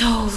Soul.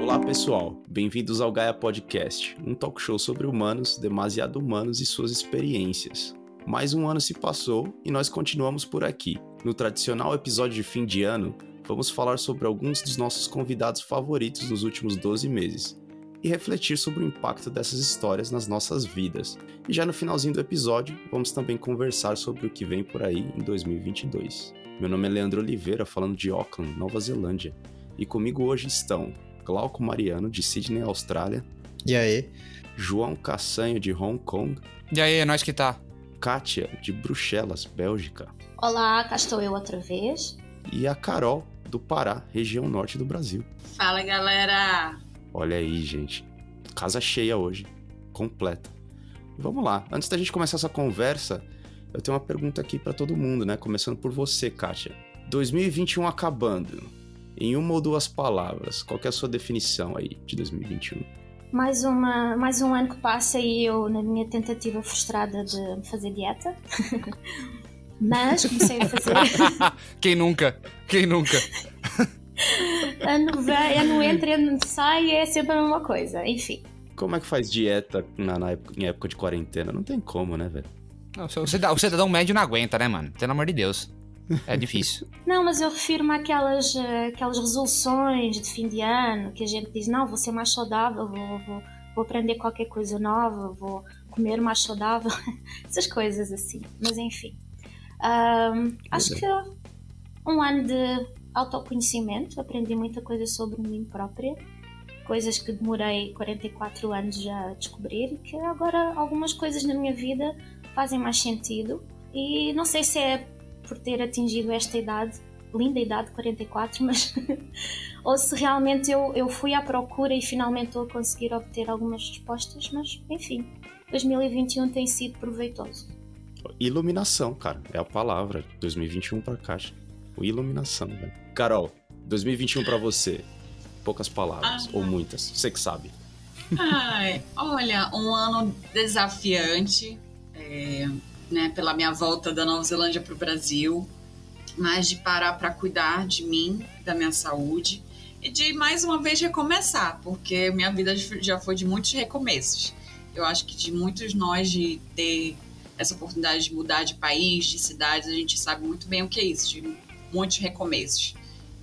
Olá pessoal, bem-vindos ao Gaia Podcast, um talk show sobre humanos, demasiado humanos e suas experiências. Mais um ano se passou e nós continuamos por aqui. No tradicional episódio de fim de ano, vamos falar sobre alguns dos nossos convidados favoritos nos últimos 12 meses e refletir sobre o impacto dessas histórias nas nossas vidas. E já no finalzinho do episódio, vamos também conversar sobre o que vem por aí em 2022. Meu nome é Leandro Oliveira, falando de Auckland, Nova Zelândia, e comigo hoje estão Glauco Mariano, de Sydney, Austrália. E aí? João Cassanho, de Hong Kong. E aí, é nós que tá. Kátia, de Bruxelas, Bélgica. Olá, cá estou eu outra vez. E a Carol, do Pará, região norte do Brasil. Fala, galera! Olha aí, gente. Casa cheia hoje. Completa. Vamos lá. Antes da gente começar essa conversa, eu tenho uma pergunta aqui para todo mundo, né? Começando por você, Kátia. 2021 acabando. Em uma ou duas palavras, qual é a sua definição aí de 2021? Mais, uma, mais um ano que passa e eu, na minha tentativa frustrada de fazer dieta. Mas comecei a fazer. Quem nunca? Quem nunca? ano vem, ano entra, ano sai, é sempre a mesma coisa. Enfim. Como é que faz dieta na, na época, em época de quarentena? Não tem como, né, velho? Não, o, cidadão, o cidadão médio não aguenta, né, mano? Pelo amor de Deus. É difícil. Não, mas eu refiro-me àquelas, resoluções de fim de ano que a gente diz: não, vou ser mais saudável, vou, vou, vou aprender qualquer coisa nova, vou comer mais saudável. Essas coisas assim. Mas enfim. Um, acho que um ano de autoconhecimento, aprendi muita coisa sobre mim própria, coisas que demorei 44 anos a descobrir que agora algumas coisas na minha vida fazem mais sentido. E não sei se é por ter atingido esta idade, linda idade, 44, mas. ou se realmente eu, eu fui à procura e finalmente estou a conseguir obter algumas respostas, mas enfim, 2021 tem sido proveitoso. Iluminação, cara, é a palavra. 2021 para cá. Iluminação, velho. Carol, 2021 para você. Poucas palavras, ah. ou muitas, você que sabe. Ai, olha, um ano desafiante, é, né, pela minha volta da Nova Zelândia para o Brasil, mas de parar para cuidar de mim, da minha saúde e de mais uma vez recomeçar, porque minha vida já foi de muitos recomeços. Eu acho que de muitos nós de ter essa oportunidade de mudar de país, de cidades, a gente sabe muito bem o que é isso, de muitos recomeços.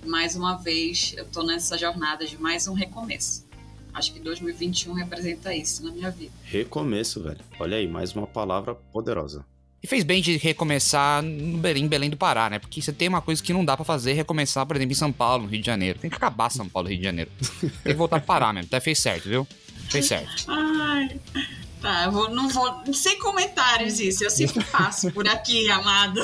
Mais uma vez, eu estou nessa jornada de mais um recomeço. Acho que 2021 representa isso na minha vida. Recomeço, velho. Olha aí, mais uma palavra poderosa. E fez bem de recomeçar no Belém, Belém do Pará, né? Porque você tem uma coisa que não dá para fazer, recomeçar, por exemplo, em São Paulo, no Rio de Janeiro. Tem que acabar São Paulo, Rio de Janeiro. Tem que voltar para Pará mesmo. Até fez certo, viu? Fez certo. Ai, Tá, eu vou, não vou. Sem comentários isso, eu sempre passo por aqui, amado.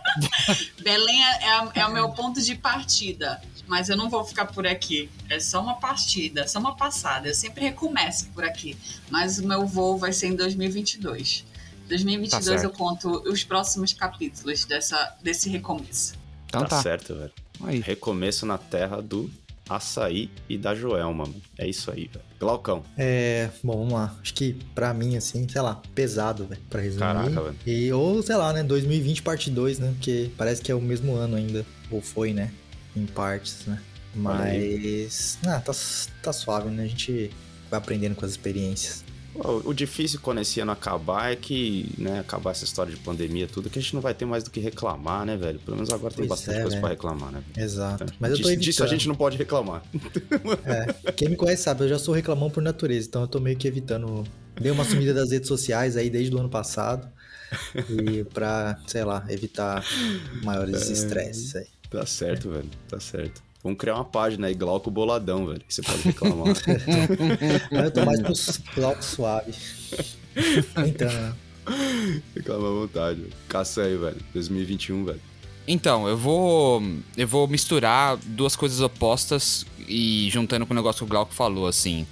Belém é, é, é, o meu ponto de partida, mas eu não vou ficar por aqui. É só uma partida, só uma passada. Eu sempre recomeço por aqui, mas o meu voo vai ser em 2022. 2022 tá eu conto os próximos capítulos dessa, desse recomeço. Então tá, tá. certo, velho. Aí. Recomeço na terra do açaí e da Joelma. É isso aí, velho. Glaucão. É, bom, vamos lá. Acho que pra mim, assim, sei lá, pesado, velho, pra resumir. Caraca, velho. E, ou, sei lá, né, 2020 parte 2, né? Porque parece que é o mesmo ano ainda. Ou foi, né? Em partes, né? Mas. Ah, tá, tá suave, né? A gente vai aprendendo com as experiências. O, difícil quando esse ano acabar é que, né, acabar essa história de pandemia, tudo, que a gente não vai ter mais do que reclamar, né, velho? Pelo menos agora tem pois bastante é, coisa né? pra reclamar, né? Exato. Então, Mas eu tô evitando. Disso a gente não pode reclamar. É. Quem me conhece sabe, eu já sou reclamão por natureza, então eu tô meio que evitando. Dei uma sumida das redes sociais aí desde o ano passado. E pra, sei lá, evitar maiores é, estresses aí. Tá certo, velho. Tá certo. Vamos criar uma página aí, Glauco Boladão, velho. Você pode reclamar. eu tô mais pro Glauco Suave. Então? Reclama à vontade. Velho. Caça aí, velho. 2021, velho. Então, eu vou. Eu vou misturar duas coisas opostas e juntando com o negócio que o Glauco falou, assim.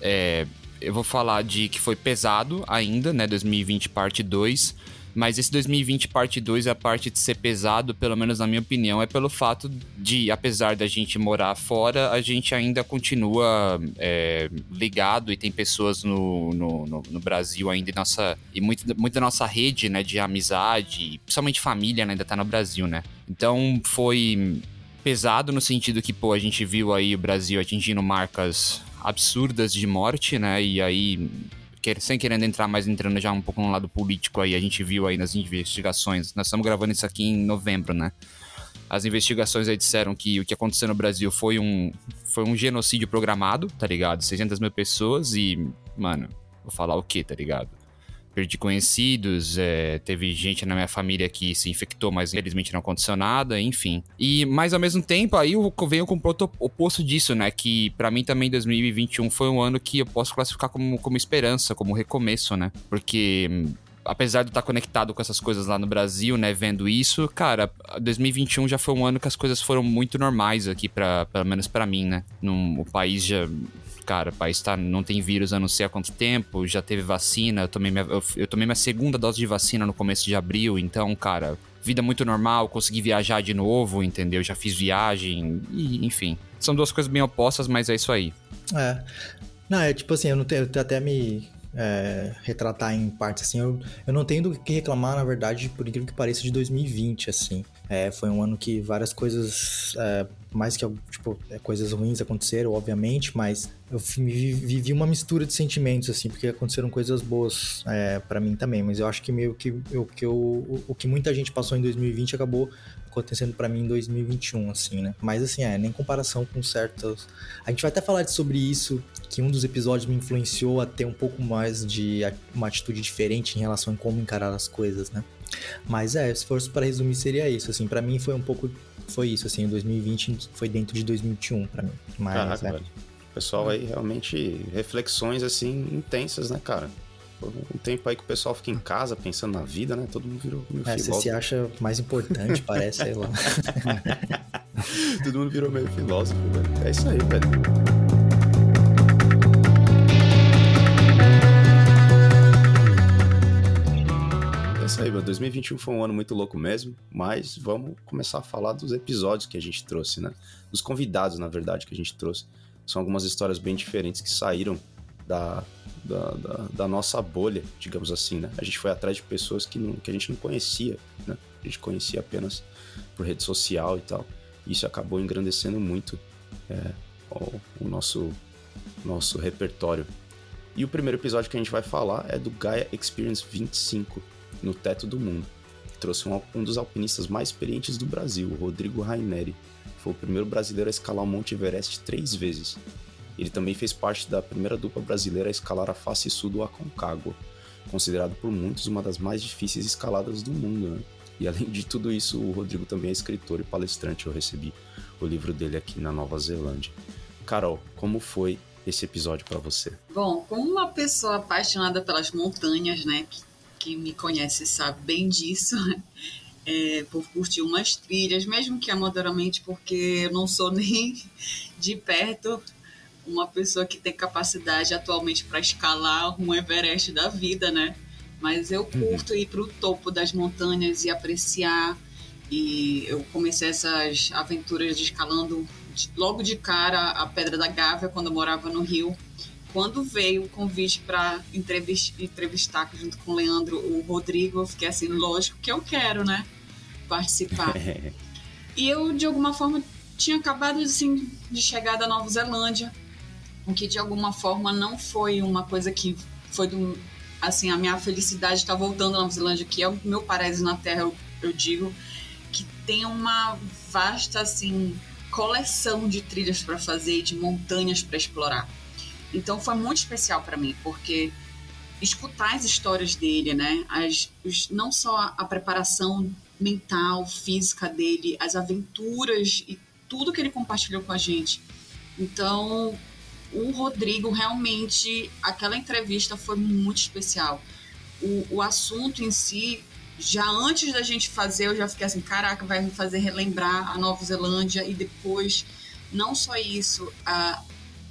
É, eu vou falar de que foi pesado ainda, né? 2020 parte 2. Mas esse 2020 parte 2, a parte de ser pesado, pelo menos na minha opinião, é pelo fato de, apesar da gente morar fora, a gente ainda continua é, ligado e tem pessoas no, no, no, no Brasil ainda, e, nossa, e muito, muito da nossa rede né, de amizade, principalmente família, né, ainda tá no Brasil, né? Então foi pesado no sentido que, pô, a gente viu aí o Brasil atingindo marcas absurdas de morte, né? E aí, sem querendo entrar mais entrando já um pouco no lado político aí, a gente viu aí nas investigações. Nós estamos gravando isso aqui em novembro, né? As investigações aí disseram que o que aconteceu no Brasil foi um, foi um genocídio programado, tá ligado? 600 mil pessoas e, mano, vou falar o que, tá ligado? Perdi conhecidos, é, teve gente na minha família que se infectou, mas infelizmente não aconteceu nada, enfim. E, mas ao mesmo tempo, aí eu venho com o ponto oposto disso, né? Que para mim também 2021 foi um ano que eu posso classificar como, como esperança, como recomeço, né? Porque apesar de estar conectado com essas coisas lá no Brasil, né, vendo isso, cara, 2021 já foi um ano que as coisas foram muito normais aqui para pelo menos para mim, né? Num, o país já cara, o país tá, não tem vírus há não sei há quanto tempo, já teve vacina, eu tomei, minha, eu, eu tomei minha segunda dose de vacina no começo de abril, então, cara, vida muito normal, consegui viajar de novo, entendeu? Já fiz viagem, e, enfim. São duas coisas bem opostas, mas é isso aí. É. Não, é tipo assim, eu não tenho, eu até me é, retratar em partes assim, eu, eu não tenho do que reclamar, na verdade, por incrível que pareça, de 2020, assim. É, foi um ano que várias coisas, é, mais que tipo, é, coisas ruins aconteceram, obviamente, mas eu vivi uma mistura de sentimentos, assim, porque aconteceram coisas boas é, para mim também, mas eu acho que meio que, eu, que eu, o, que muita gente passou em 2020 acabou acontecendo para mim em 2021, assim, né? Mas assim, é, nem comparação com certos. A gente vai até falar sobre isso, que um dos episódios me influenciou a ter um pouco mais de uma atitude diferente em relação a como encarar as coisas, né? Mas é, se fosse para resumir, seria isso. Assim, para mim foi um pouco. Foi isso, assim, 2020 foi dentro de 2021 para mim. Mas, Caraca, é. velho. Pessoal aí realmente reflexões assim intensas, né, cara? um tempo aí que o pessoal fica em casa pensando na vida, né? Todo mundo virou meio é, filósofo. Você se acha mais importante, parece, sei lá. Todo mundo virou meio filósofo, velho. É isso aí, velho. Isso aí, meu. 2021 foi um ano muito louco mesmo, mas vamos começar a falar dos episódios que a gente trouxe, né? Dos convidados, na verdade, que a gente trouxe. São algumas histórias bem diferentes que saíram da, da, da, da nossa bolha, digamos assim, né? A gente foi atrás de pessoas que, não, que a gente não conhecia, né? A gente conhecia apenas por rede social e tal. E isso acabou engrandecendo muito é, o, o nosso, nosso repertório. E o primeiro episódio que a gente vai falar é do Gaia Experience 25, no teto do mundo. Trouxe um, um dos alpinistas mais experientes do Brasil, Rodrigo Raineri. Foi o primeiro brasileiro a escalar o Monte Everest três vezes. Ele também fez parte da primeira dupla brasileira a escalar a face sul do Aconcagua, considerado por muitos uma das mais difíceis escaladas do mundo. Né? E além de tudo isso, o Rodrigo também é escritor e palestrante. Eu recebi o livro dele aqui na Nova Zelândia. Carol, como foi esse episódio para você? Bom, como uma pessoa apaixonada pelas montanhas, né, que quem me conhece sabe bem disso, é, por curtir umas trilhas, mesmo que amadoramente, porque eu não sou nem de perto uma pessoa que tem capacidade atualmente para escalar um Everest da vida, né? Mas eu uhum. curto ir para o topo das montanhas e apreciar. E eu comecei essas aventuras de escalando logo de cara a Pedra da Gávea, quando eu morava no Rio quando veio o convite para entrevistar junto com o Leandro, o Rodrigo, eu fiquei assim, lógico que eu quero, né? Participar. e eu, de alguma forma, tinha acabado assim, de chegar da Nova Zelândia, o que de alguma forma não foi uma coisa que foi do. Assim, a minha felicidade está voltando à Nova Zelândia, que é o meu paraíso na Terra, eu, eu digo, que tem uma vasta, assim, coleção de trilhas para fazer e de montanhas para explorar. Então foi muito especial para mim, porque escutar as histórias dele, né? As, os, não só a preparação mental, física dele, as aventuras e tudo que ele compartilhou com a gente. Então, o Rodrigo realmente, aquela entrevista foi muito especial. O, o assunto em si, já antes da gente fazer, eu já fiquei assim: caraca, vai me fazer relembrar a Nova Zelândia e depois, não só isso, a,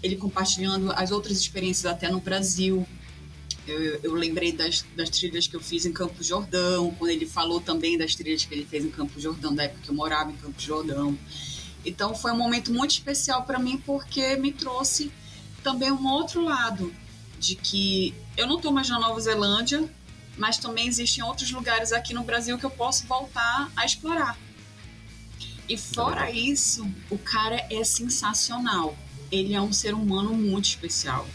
ele compartilhando as outras experiências até no Brasil. Eu, eu, lembrei das, das trilhas que eu fiz em Campo Jordão, quando ele falou também das trilhas que ele fez em Campo Jordão, da época que eu morava em Campo Jordão. Então foi um momento muito especial para mim porque me trouxe também um outro lado de que eu não estou mais na Nova Zelândia, mas também existem outros lugares aqui no Brasil que eu posso voltar a explorar. E fora isso, o cara é sensacional. Ele é um ser humano muito especial.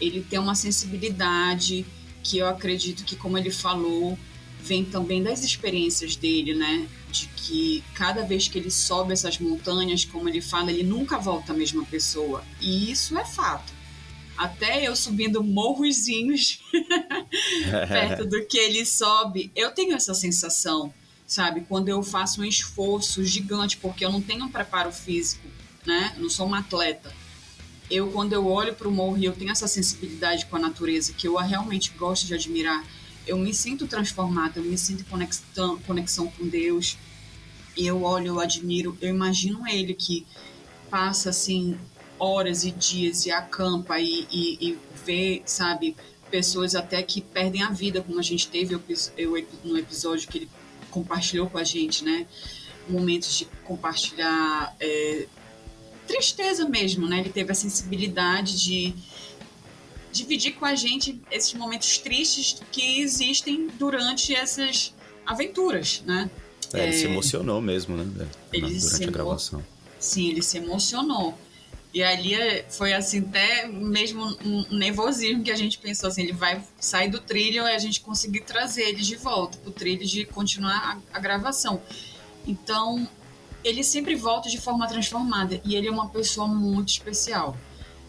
Ele tem uma sensibilidade que eu acredito que, como ele falou, vem também das experiências dele, né? De que cada vez que ele sobe essas montanhas, como ele fala, ele nunca volta a mesma pessoa. E isso é fato. Até eu subindo morrozinhos perto do que ele sobe, eu tenho essa sensação, sabe? Quando eu faço um esforço gigante, porque eu não tenho um preparo físico, né? Eu não sou uma atleta eu quando eu olho para o morro e eu tenho essa sensibilidade com a natureza que eu realmente gosto de admirar, eu me sinto transformada, eu me sinto conexão, conexão com Deus. E eu olho, eu admiro, eu imagino ele que passa assim horas e dias e acampa e, e, e vê, sabe, pessoas até que perdem a vida, como a gente teve eu, eu, no episódio que ele compartilhou com a gente, né? Momentos de compartilhar é, tristeza mesmo, né? Ele teve a sensibilidade de dividir com a gente esses momentos tristes que existem durante essas aventuras, né? É, ele se é, emocionou mesmo, né? Ele durante a gravação. Sim, ele se emocionou. E ali é, foi assim, até mesmo um nervosismo que a gente pensou assim, ele vai sair do trilho e a gente conseguir trazer ele de volta pro trilho de continuar a, a gravação. Então, ele sempre volta de forma transformada e ele é uma pessoa muito especial.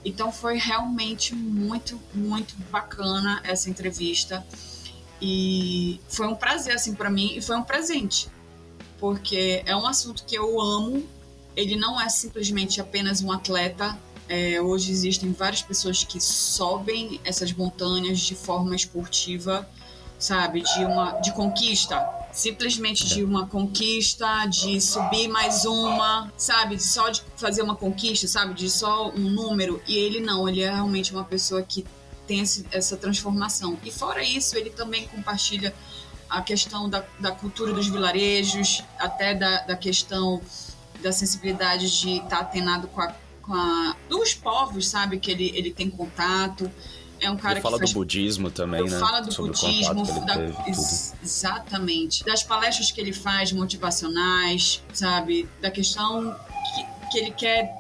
Então foi realmente muito, muito bacana essa entrevista e foi um prazer assim para mim e foi um presente, porque é um assunto que eu amo. Ele não é simplesmente apenas um atleta. É, hoje existem várias pessoas que sobem essas montanhas de forma esportiva, sabe, de uma de conquista simplesmente de uma conquista, de subir mais uma, sabe? De só de fazer uma conquista, sabe? De só um número. E ele não, ele é realmente uma pessoa que tem esse, essa transformação. E fora isso, ele também compartilha a questão da, da cultura dos vilarejos, até da, da questão da sensibilidade de estar tá atenado com a, com a dos povos, sabe? Que ele, ele tem contato. É um cara ele que fala faz... do budismo também, né? Fala do Sobre budismo, da... Ex exatamente. Das palestras que ele faz motivacionais, sabe? Da questão que, que ele quer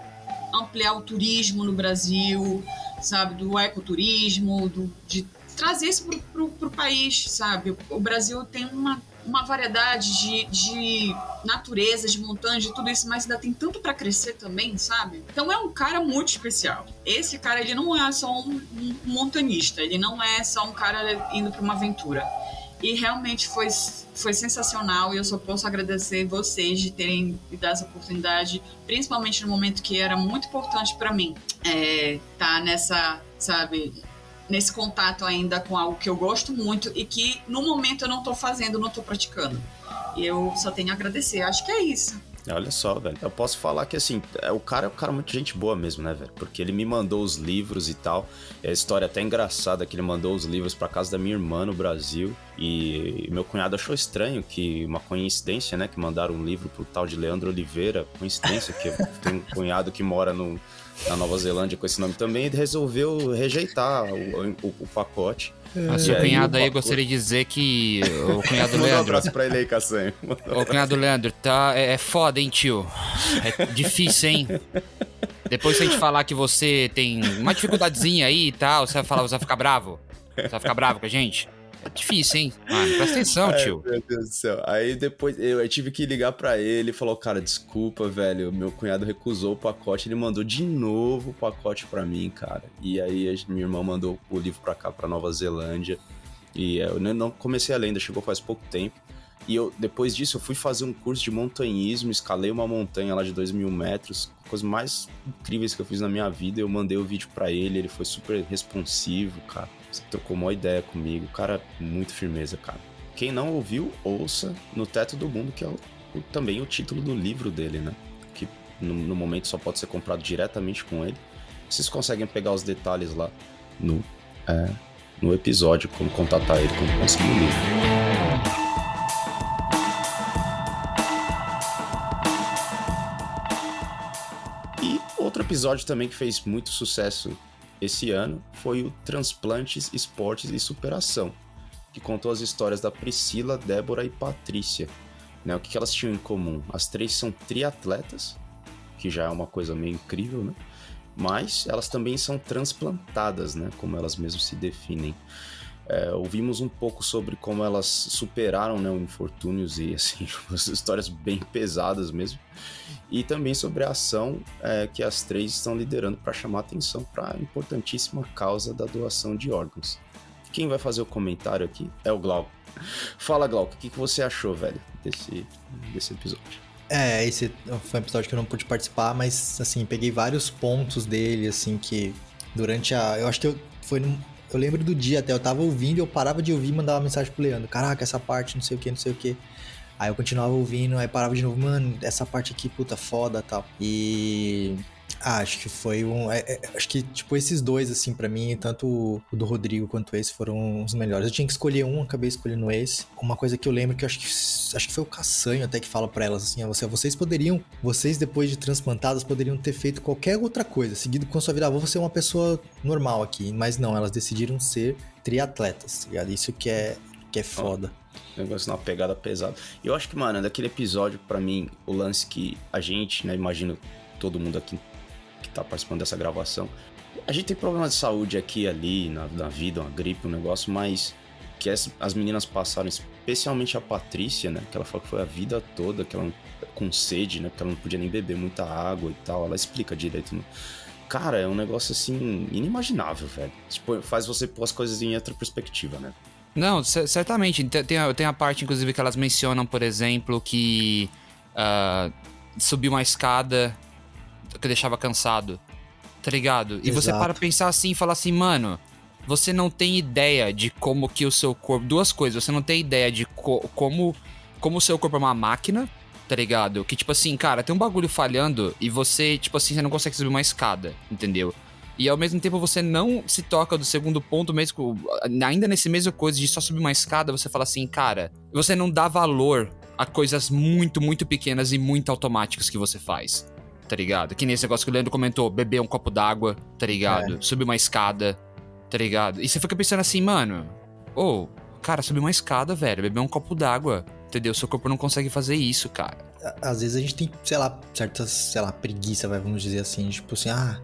ampliar o turismo no Brasil, sabe? Do ecoturismo, do, de trazer isso para o país, sabe? O Brasil tem uma uma variedade de, de natureza, de montanhas, de tudo isso, mas ainda tem tanto para crescer também, sabe? Então é um cara muito especial. Esse cara, ele não é só um montanista, ele não é só um cara indo para uma aventura. E realmente foi, foi sensacional e eu só posso agradecer vocês de terem me dado essa oportunidade, principalmente no momento que era muito importante para mim é, tá nessa, sabe, nesse contato ainda com algo que eu gosto muito e que no momento eu não estou fazendo, não estou praticando. E eu só tenho a agradecer. Acho que é isso. Olha só, velho. Eu posso falar que assim, é, o cara é um cara muito gente boa mesmo, né, velho? Porque ele me mandou os livros e tal. É a história até engraçada que ele mandou os livros para casa da minha irmã no Brasil. E meu cunhado achou estranho que uma coincidência, né? Que mandaram um livro pro tal de Leandro Oliveira. Coincidência, que tem um cunhado que mora no, na Nova Zelândia com esse nome também, ele resolveu rejeitar o, o, o pacote. É. seu cunhado aí, gostaria de dizer que o cunhado Leandro... um abraço pra ele aí, Cassanho. O cunhado Leandro, tá, é, é foda, hein, tio? É difícil, hein? Depois se a gente falar que você tem uma dificuldadezinha aí e tal, você vai falar, você vai ficar bravo? Você vai ficar bravo com a gente? É difícil, hein? Mano, presta atenção, Ai, tio. Meu Deus do céu. Aí depois eu, eu tive que ligar para ele e falou: Cara, desculpa, velho. Meu cunhado recusou o pacote. Ele mandou de novo o pacote para mim, cara. E aí a minha irmã mandou o livro pra cá, pra Nova Zelândia. E eu não comecei a ler, ainda chegou faz pouco tempo. E eu, depois disso, eu fui fazer um curso de montanhismo, escalei uma montanha lá de 2 mil metros, coisas mais incríveis que eu fiz na minha vida. Eu mandei o vídeo para ele, ele foi super responsivo, cara. Você trocou uma ideia comigo, cara, muito firmeza, cara. Quem não ouviu, ouça No Teto do Mundo, que é o, o, também o título do livro dele, né? Que no, no, momento só pode ser comprado diretamente com ele. Vocês conseguem pegar os detalhes lá no, é, no episódio, como contatar ele, como conseguir o livro. E outro episódio também que fez muito sucesso esse ano foi o Transplantes, Esportes e Superação, que contou as histórias da Priscila, Débora e Patrícia. Né, o que elas tinham em comum? As três são triatletas, que já é uma coisa meio incrível, né? Mas elas também são transplantadas, né? Como elas mesmas se definem. É, ouvimos um pouco sobre como elas superaram né, infortúnios e assim, histórias bem pesadas mesmo. E também sobre a ação é, que as três estão liderando para chamar atenção para a importantíssima causa da doação de órgãos. Quem vai fazer o comentário aqui é o Glauco. Fala, Glauco, o que, que você achou, velho, desse, desse episódio? É, esse foi um episódio que eu não pude participar, mas assim, peguei vários pontos dele, assim, que durante a. Eu acho que eu, foi eu lembro do dia até, eu tava ouvindo, eu parava de ouvir e mandava mensagem pro Leandro. Caraca, essa parte, não sei o que, não sei o que. Aí eu continuava ouvindo, aí parava de novo, mano, essa parte aqui, puta, foda tal. E acho que foi um. É, é, acho que, tipo, esses dois, assim, para mim, tanto o do Rodrigo quanto esse foram os melhores. Eu tinha que escolher um, acabei escolhendo esse. Uma coisa que eu lembro que eu acho que. Acho que foi o Caçanho até que fala para elas assim: você, vocês poderiam. Vocês, depois de transplantadas, poderiam ter feito qualquer outra coisa, seguido com a sua vida. Ah, vou ser uma pessoa normal aqui. Mas não, elas decidiram ser triatletas, tá ligado? Isso que é, que é foda. Oh, negócio uma pegada pesada. Eu acho que, mano, daquele episódio, para mim, o lance que a gente, né, imagino todo mundo aqui tá participando dessa gravação. A gente tem problema de saúde aqui e ali, na, na vida, uma gripe, um negócio, mas que as, as meninas passaram, especialmente a Patrícia, né? Que ela falou que foi a vida toda, que ela com sede, né? Porque ela não podia nem beber muita água e tal. Ela explica direito. No... Cara, é um negócio assim, inimaginável, velho. Tipo, faz você pôr as coisas em outra perspectiva, né? Não, certamente. Tem a, tem a parte, inclusive, que elas mencionam, por exemplo, que uh, subir uma escada que deixava cansado. Tá ligado? E Exato. você para pensar assim e falar assim, mano, você não tem ideia de como que o seu corpo. Duas coisas, você não tem ideia de co como, como o seu corpo é uma máquina, tá ligado? Que tipo assim, cara, tem um bagulho falhando e você, tipo assim, você não consegue subir uma escada, entendeu? E ao mesmo tempo você não se toca do segundo ponto mesmo, ainda nesse mesmo coisa de só subir uma escada, você fala assim, cara, você não dá valor a coisas muito, muito pequenas e muito automáticas que você faz tá ligado? Que nem esse negócio que o Leandro comentou, beber um copo d'água, tá ligado? É. Subir uma escada, tá ligado? E você fica pensando assim, mano, ô, oh, cara, subir uma escada, velho, beber um copo d'água, entendeu? Seu corpo não consegue fazer isso, cara. Às vezes a gente tem, sei lá, certas, sei lá, preguiça, vamos dizer assim, tipo assim, ah,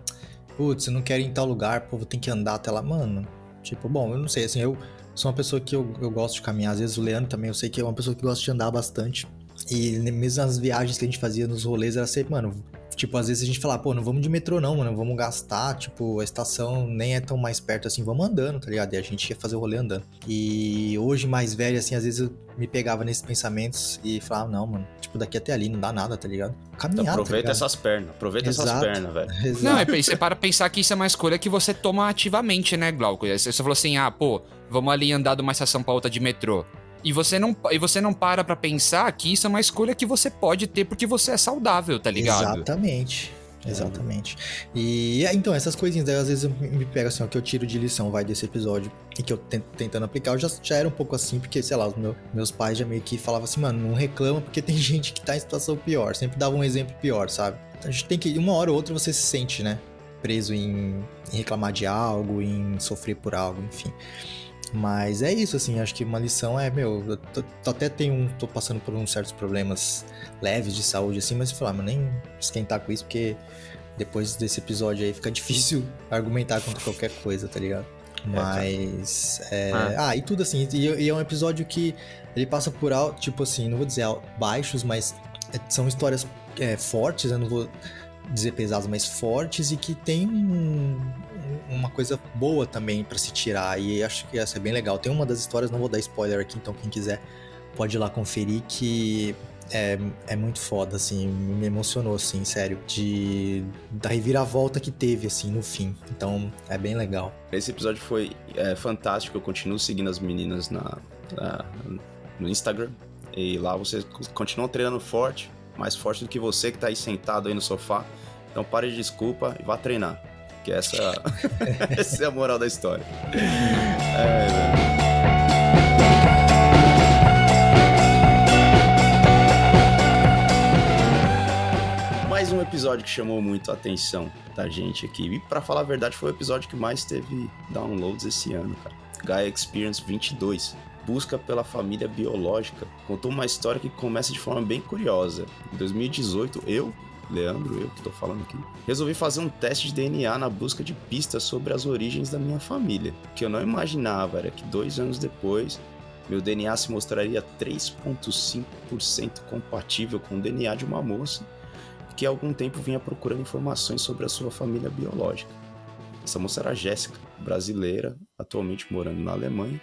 putz, eu não quero ir em tal lugar, pô, vou ter que andar até lá, mano. Tipo, bom, eu não sei, assim, eu sou uma pessoa que eu, eu gosto de caminhar, às vezes o Leandro também, eu sei que é uma pessoa que gosta de andar bastante. E mesmo nas viagens que a gente fazia nos rolês, era sempre, mano, Tipo, às vezes a gente fala, pô, não vamos de metrô não, mano, vamos gastar, tipo, a estação nem é tão mais perto assim, vamos andando, tá ligado? E a gente ia fazer o rolê andando. E hoje, mais velho, assim, às vezes eu me pegava nesses pensamentos e falava, não, mano, tipo, daqui até ali não dá nada, tá ligado? Caminhar, então, aproveita tá essas pernas, aproveita Exato. essas pernas, velho. Não, é, você para pensar que isso é uma escolha que você toma ativamente, né, Glauco? Você falou assim, ah, pô, vamos ali andar de uma estação pra outra de metrô. E você não, e você não para pra pensar que isso é uma escolha que você pode ter porque você é saudável, tá ligado? Exatamente. Exatamente. E então, essas coisinhas, daí às vezes eu me pego assim, o que eu tiro de lição, vai, desse episódio, e que eu tento, tentando aplicar, eu já, já era um pouco assim, porque, sei lá, os meu, meus pais já meio que falavam assim, mano, não reclama porque tem gente que tá em situação pior, sempre dava um exemplo pior, sabe? Então a gente tem que, uma hora ou outra você se sente, né, preso em, em reclamar de algo, em sofrer por algo, enfim. Mas é isso, assim, acho que uma lição é, meu, eu tô, tô até tenho, tô passando por uns certos problemas leves de saúde, assim, mas falar, ah, mas nem esquentar com isso, porque depois desse episódio aí fica difícil argumentar contra qualquer coisa, tá ligado? É, mas. É, ah. ah. e tudo assim, e, e, é um episódio que ele passa por alto, tipo assim, não vou dizer baixos, mas é, são histórias é, fortes, eu não vou dizer pesadas, mas fortes e que tem um, uma coisa boa também para se tirar. E acho que essa é bem legal. Tem uma das histórias, não vou dar spoiler aqui, então quem quiser pode ir lá conferir que é, é muito foda, assim, me emocionou, assim, sério, de da reviravolta que teve, assim, no fim. Então, é bem legal. Esse episódio foi é, fantástico, eu continuo seguindo as meninas na, na, no Instagram, e lá você continua treinando forte, mais forte do que você que tá aí sentado aí no sofá. Então pare de desculpa e vá treinar. Que essa, essa é a moral da história. É, velho. Mais um episódio que chamou muito a atenção da gente aqui. E para falar a verdade, foi o episódio que mais teve downloads esse ano, cara. Gaia Experience 22 busca pela família biológica. Contou uma história que começa de forma bem curiosa. Em 2018, eu, Leandro, eu que estou falando aqui, resolvi fazer um teste de DNA na busca de pistas sobre as origens da minha família. O que eu não imaginava era que dois anos depois, meu DNA se mostraria 3,5% compatível com o DNA de uma moça que há algum tempo vinha procurando informações sobre a sua família biológica. Essa moça era Jéssica, brasileira, atualmente morando na Alemanha,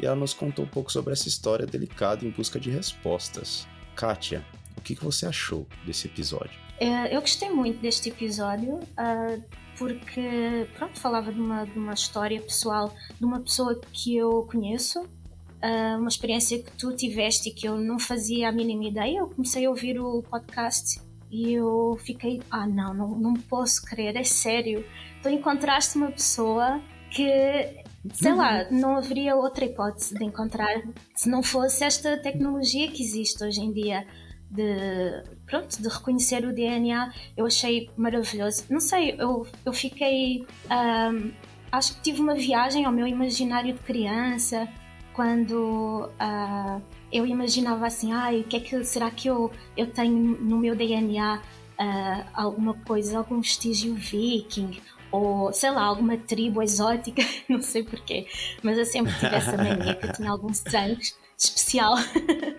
e ela nos contou um pouco sobre essa história delicada em busca de respostas. Kátia, o que, você achou desse episódio? É, eu gostei muito deste episódio uh, porque, pronto, falava de uma, de uma história pessoal de uma pessoa que eu conheço, uh, uma experiência que tu tiveste e que eu não fazia a mínima ideia. Eu comecei a ouvir o podcast e eu fiquei, ah, não, não, não posso crer, é sério. Tu encontraste uma pessoa que sei uhum. lá, não haveria outra hipótese de encontrar se não fosse esta tecnologia que existe hoje em dia de pronto de reconhecer o DNA eu achei maravilhoso não sei eu, eu fiquei um, acho que tive uma viagem ao meu imaginário de criança quando uh, eu imaginava assim ai o que é que será que eu eu tenho no meu DNA uh, ah, alguma coisa algum vestígio viking ou sei lá, alguma tribo exótica, não sei porquê, mas eu sempre tive essa mania que eu tinha algum sangue especial.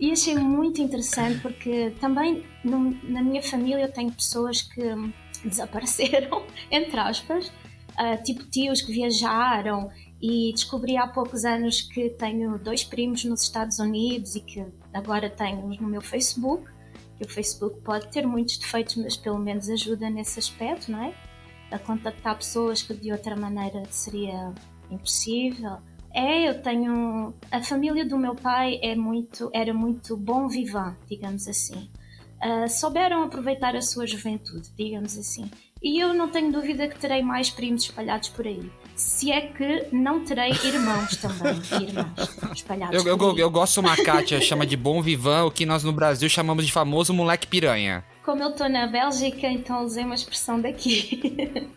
e achei muito interessante porque também no, na minha família eu tenho pessoas que desapareceram, entre aspas, uh, tipo tios que viajaram e descobri há poucos anos que tenho dois primos nos Estados Unidos e que agora tenho no meu Facebook. Que o Facebook pode ter muitos defeitos, mas pelo menos ajuda nesse aspecto, não é? a contactar pessoas que de outra maneira seria impossível. É, eu tenho. A família do meu pai é muito, era muito bom vivant, digamos assim. Uh, souberam aproveitar a sua juventude, digamos assim. E eu não tenho dúvida que terei mais primos espalhados por aí. Se é que não terei irmãos também, irmãos espalhados eu, por eu, aí. Eu gosto uma Kátia chama de bom vivant, o que nós no Brasil chamamos de famoso moleque piranha. Como eu estou na Bélgica, então usei uma expressão daqui.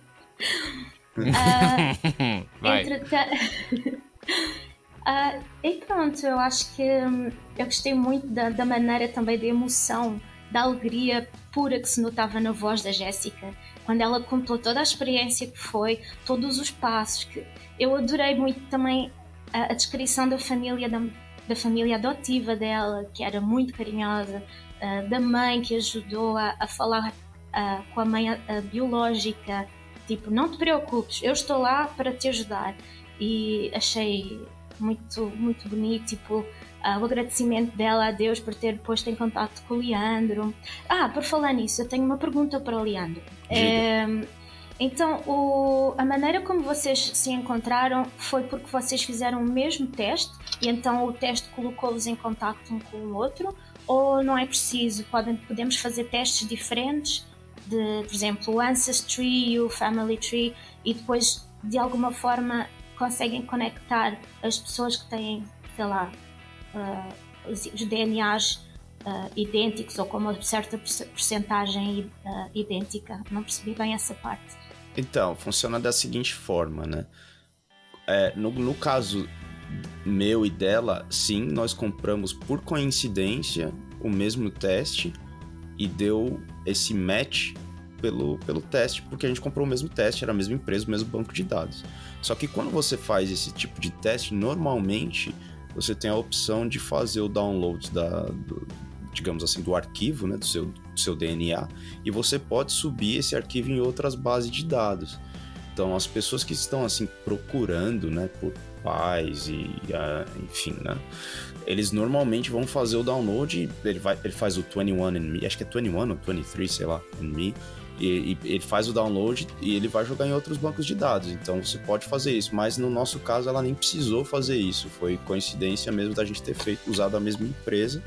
uh, entretanto. uh, e pronto, eu acho que hum, eu gostei muito da, da maneira também da emoção, da alegria pura que se notava na voz da Jéssica. Quando ela contou toda a experiência que foi, todos os passos que eu adorei muito também a, a descrição da família da, da, família adotiva dela que era muito carinhosa uh, da mãe que ajudou a, a falar uh, com a mãe biológica. Tipo não te preocupes eu estou lá para te ajudar e achei muito muito bonito tipo uh, o agradecimento dela a Deus por ter posto em contato com o Leandro. Ah, por falar nisso, eu tenho uma pergunta para o Leandro. É, então, o, a maneira como vocês se encontraram foi porque vocês fizeram o mesmo teste e então o teste colocou-vos em contato um com o outro? Ou não é preciso? Podem, podemos fazer testes diferentes? De, por exemplo, o Ancestry e o Family Tree e depois de alguma forma conseguem conectar as pessoas que têm, sei lá, uh, os, DNAs uh, idênticos ou com uma certa porcentagem uh, idêntica. Não percebi bem essa parte. Então, funciona da seguinte forma, né? É, no, no caso meu e dela, sim, nós compramos por coincidência o mesmo teste e deu esse match pelo, pelo teste, porque a gente comprou o mesmo teste, era a mesma empresa, o mesmo banco de dados. Só que quando você faz esse tipo de teste, normalmente você tem a opção de fazer o download da, do, digamos assim, do arquivo, né, do seu, do seu DNA, e você pode subir esse arquivo em outras bases de dados. Então, as pessoas que estão assim procurando, né, por pais e, uh, enfim, né, eles normalmente vão fazer o download, ele vai, ele faz o 21 and Me, acho que é 21 ou 23, sei lá, and Me, e, e, ele faz o download e ele vai jogar em outros bancos de dados. Então você pode fazer isso, mas no nosso caso ela nem precisou fazer isso. Foi coincidência mesmo da gente ter feito usado a mesma empresa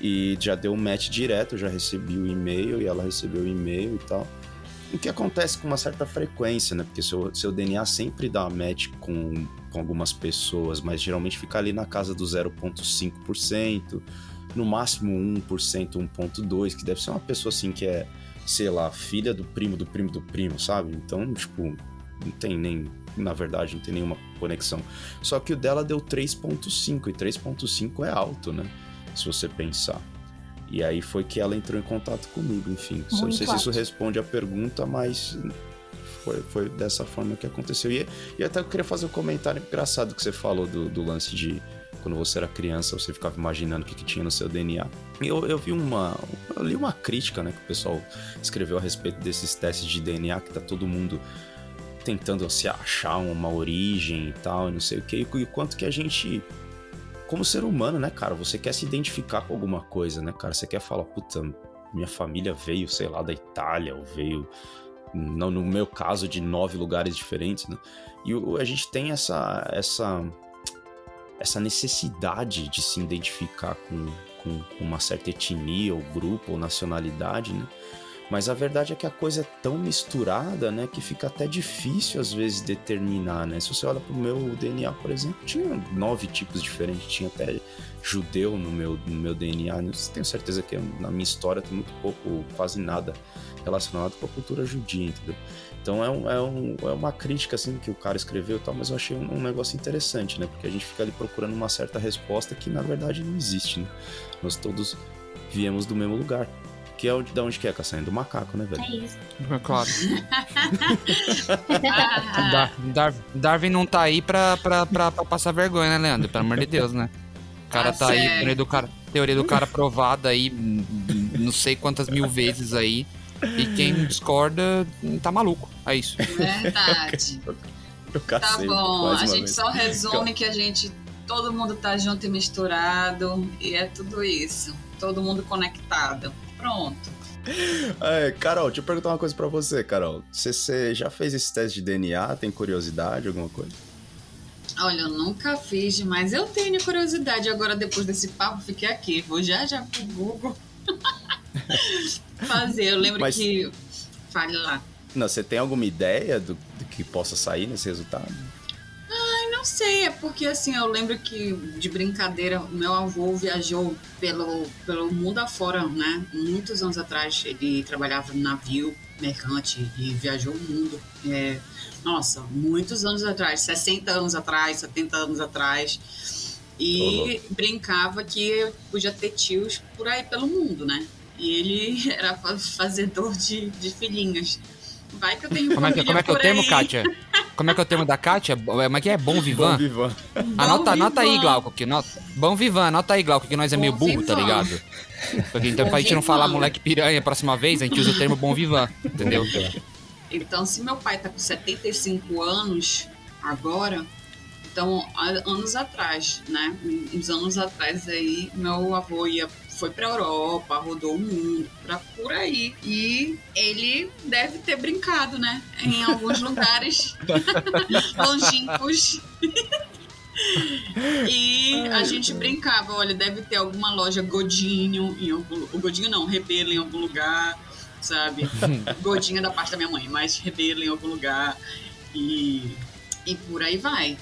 e já deu um match direto. Já recebi o e-mail e ela recebeu o e-mail e tal. o que acontece com uma certa frequência, né? Porque seu, seu DNA sempre dá match com, com algumas pessoas, mas geralmente fica ali na casa do 0,5%, no máximo 1%, 1,2%, que deve ser uma pessoa assim que é, sei lá, filha do primo do primo do primo, sabe? Então, tipo, não tem nem. Na verdade, não tem nenhuma conexão. Só que o dela deu 3,5%, e 3,5% é alto, né? Se você pensar. E aí foi que ela entrou em contato comigo, enfim. Muito não sei se isso responde a pergunta, mas foi, foi dessa forma que aconteceu. E, e até eu queria fazer um comentário engraçado que você falou do, do lance de quando você era criança, você ficava imaginando o que, que tinha no seu DNA. Eu, eu vi uma. Eu li uma crítica, né, que o pessoal escreveu a respeito desses testes de DNA, que tá todo mundo tentando se achar uma origem e tal, e não sei o que, e o quanto que a gente como ser humano, né, cara? Você quer se identificar com alguma coisa, né, cara? Você quer falar, puta, minha família veio, sei lá, da Itália, ou veio, no, meu caso, de nove lugares diferentes, né? E a gente tem essa, essa, essa necessidade de se identificar com, com, com uma certa etnia, ou grupo, ou nacionalidade, né? Mas a verdade é que a coisa é tão misturada, né, que fica até difícil às vezes determinar, né? Se você olha pro meu DNA, por exemplo, tinha nove tipos diferentes, tinha até judeu no meu, no meu DNA. Eu tenho certeza que na minha história tem muito pouco, quase nada relacionado com a cultura judia, entendeu? Então é, um, é, um, é uma crítica assim que o cara escreveu e tal, mas eu achei um, um, negócio interessante, né? Porque a gente fica ali procurando uma certa resposta que na verdade não existe, né? Nós todos viemos do mesmo lugar. Que é onde, da onde que é, Caçanha? Do macaco, né, velho? É isso. É claro. Dar, Dar, Darwin não tá aí pra, pra, pra, pra, passar vergonha, né, Leandro? Pelo amor de Deus, né? O cara ah, tá sério? aí, teoria do cara, teoria do cara provada aí, não sei quantas mil vezes aí. E quem discorda tá maluco. É isso. Verdade. tá bom, a gente vez. só resume que a gente. Todo mundo tá junto e misturado. E é tudo isso. Todo mundo conectado. Pronto. É, Carol, deixa eu perguntar uma coisa para você, Carol. Você, você, já fez esse teste de DNA? Tem curiosidade, alguma coisa? Olha, eu nunca fiz, mas eu tenho curiosidade. Agora, depois desse papo, fiquei aqui. Vou já já pro Google fazer. Eu lembro mas... que. Fale lá. Não, você tem alguma ideia do, do que possa sair nesse resultado? sei, é porque assim, eu lembro que de brincadeira, meu avô viajou pelo, pelo mundo afora, né? Muitos anos atrás, ele trabalhava no navio mercante e viajou o mundo. É, nossa, muitos anos atrás, 60 anos atrás, 70 anos atrás. E brincava que podia ter tios por aí pelo mundo, né? E ele era fazedor de, de filhinhas. Vai que eu tenho Como é que, como é que eu tenho, Kátia? Como é que é o termo da Kátia? Como é que é? Bom Vivan? Bom Vivan. Anota, anota aí, Glauco. Que nota... Bom Vivan, anota aí, Glauco, que nós é meio burro, tá ligado? Porque, então, pra gente não falar moleque piranha a próxima vez, a gente usa o termo Bom Vivan, entendeu? Então, se meu pai tá com 75 anos agora, então, anos atrás, né? Uns anos atrás aí, meu avô ia foi para Europa, rodou o mundo, para por aí. E ele deve ter brincado, né? Em alguns lugares longínquos. e a gente brincava, olha, deve ter alguma loja Godinho em algum, o Godinho não, Rebelo em algum lugar, sabe? Godinho é da parte da minha mãe, mas Rebelo em algum lugar e e por aí vai.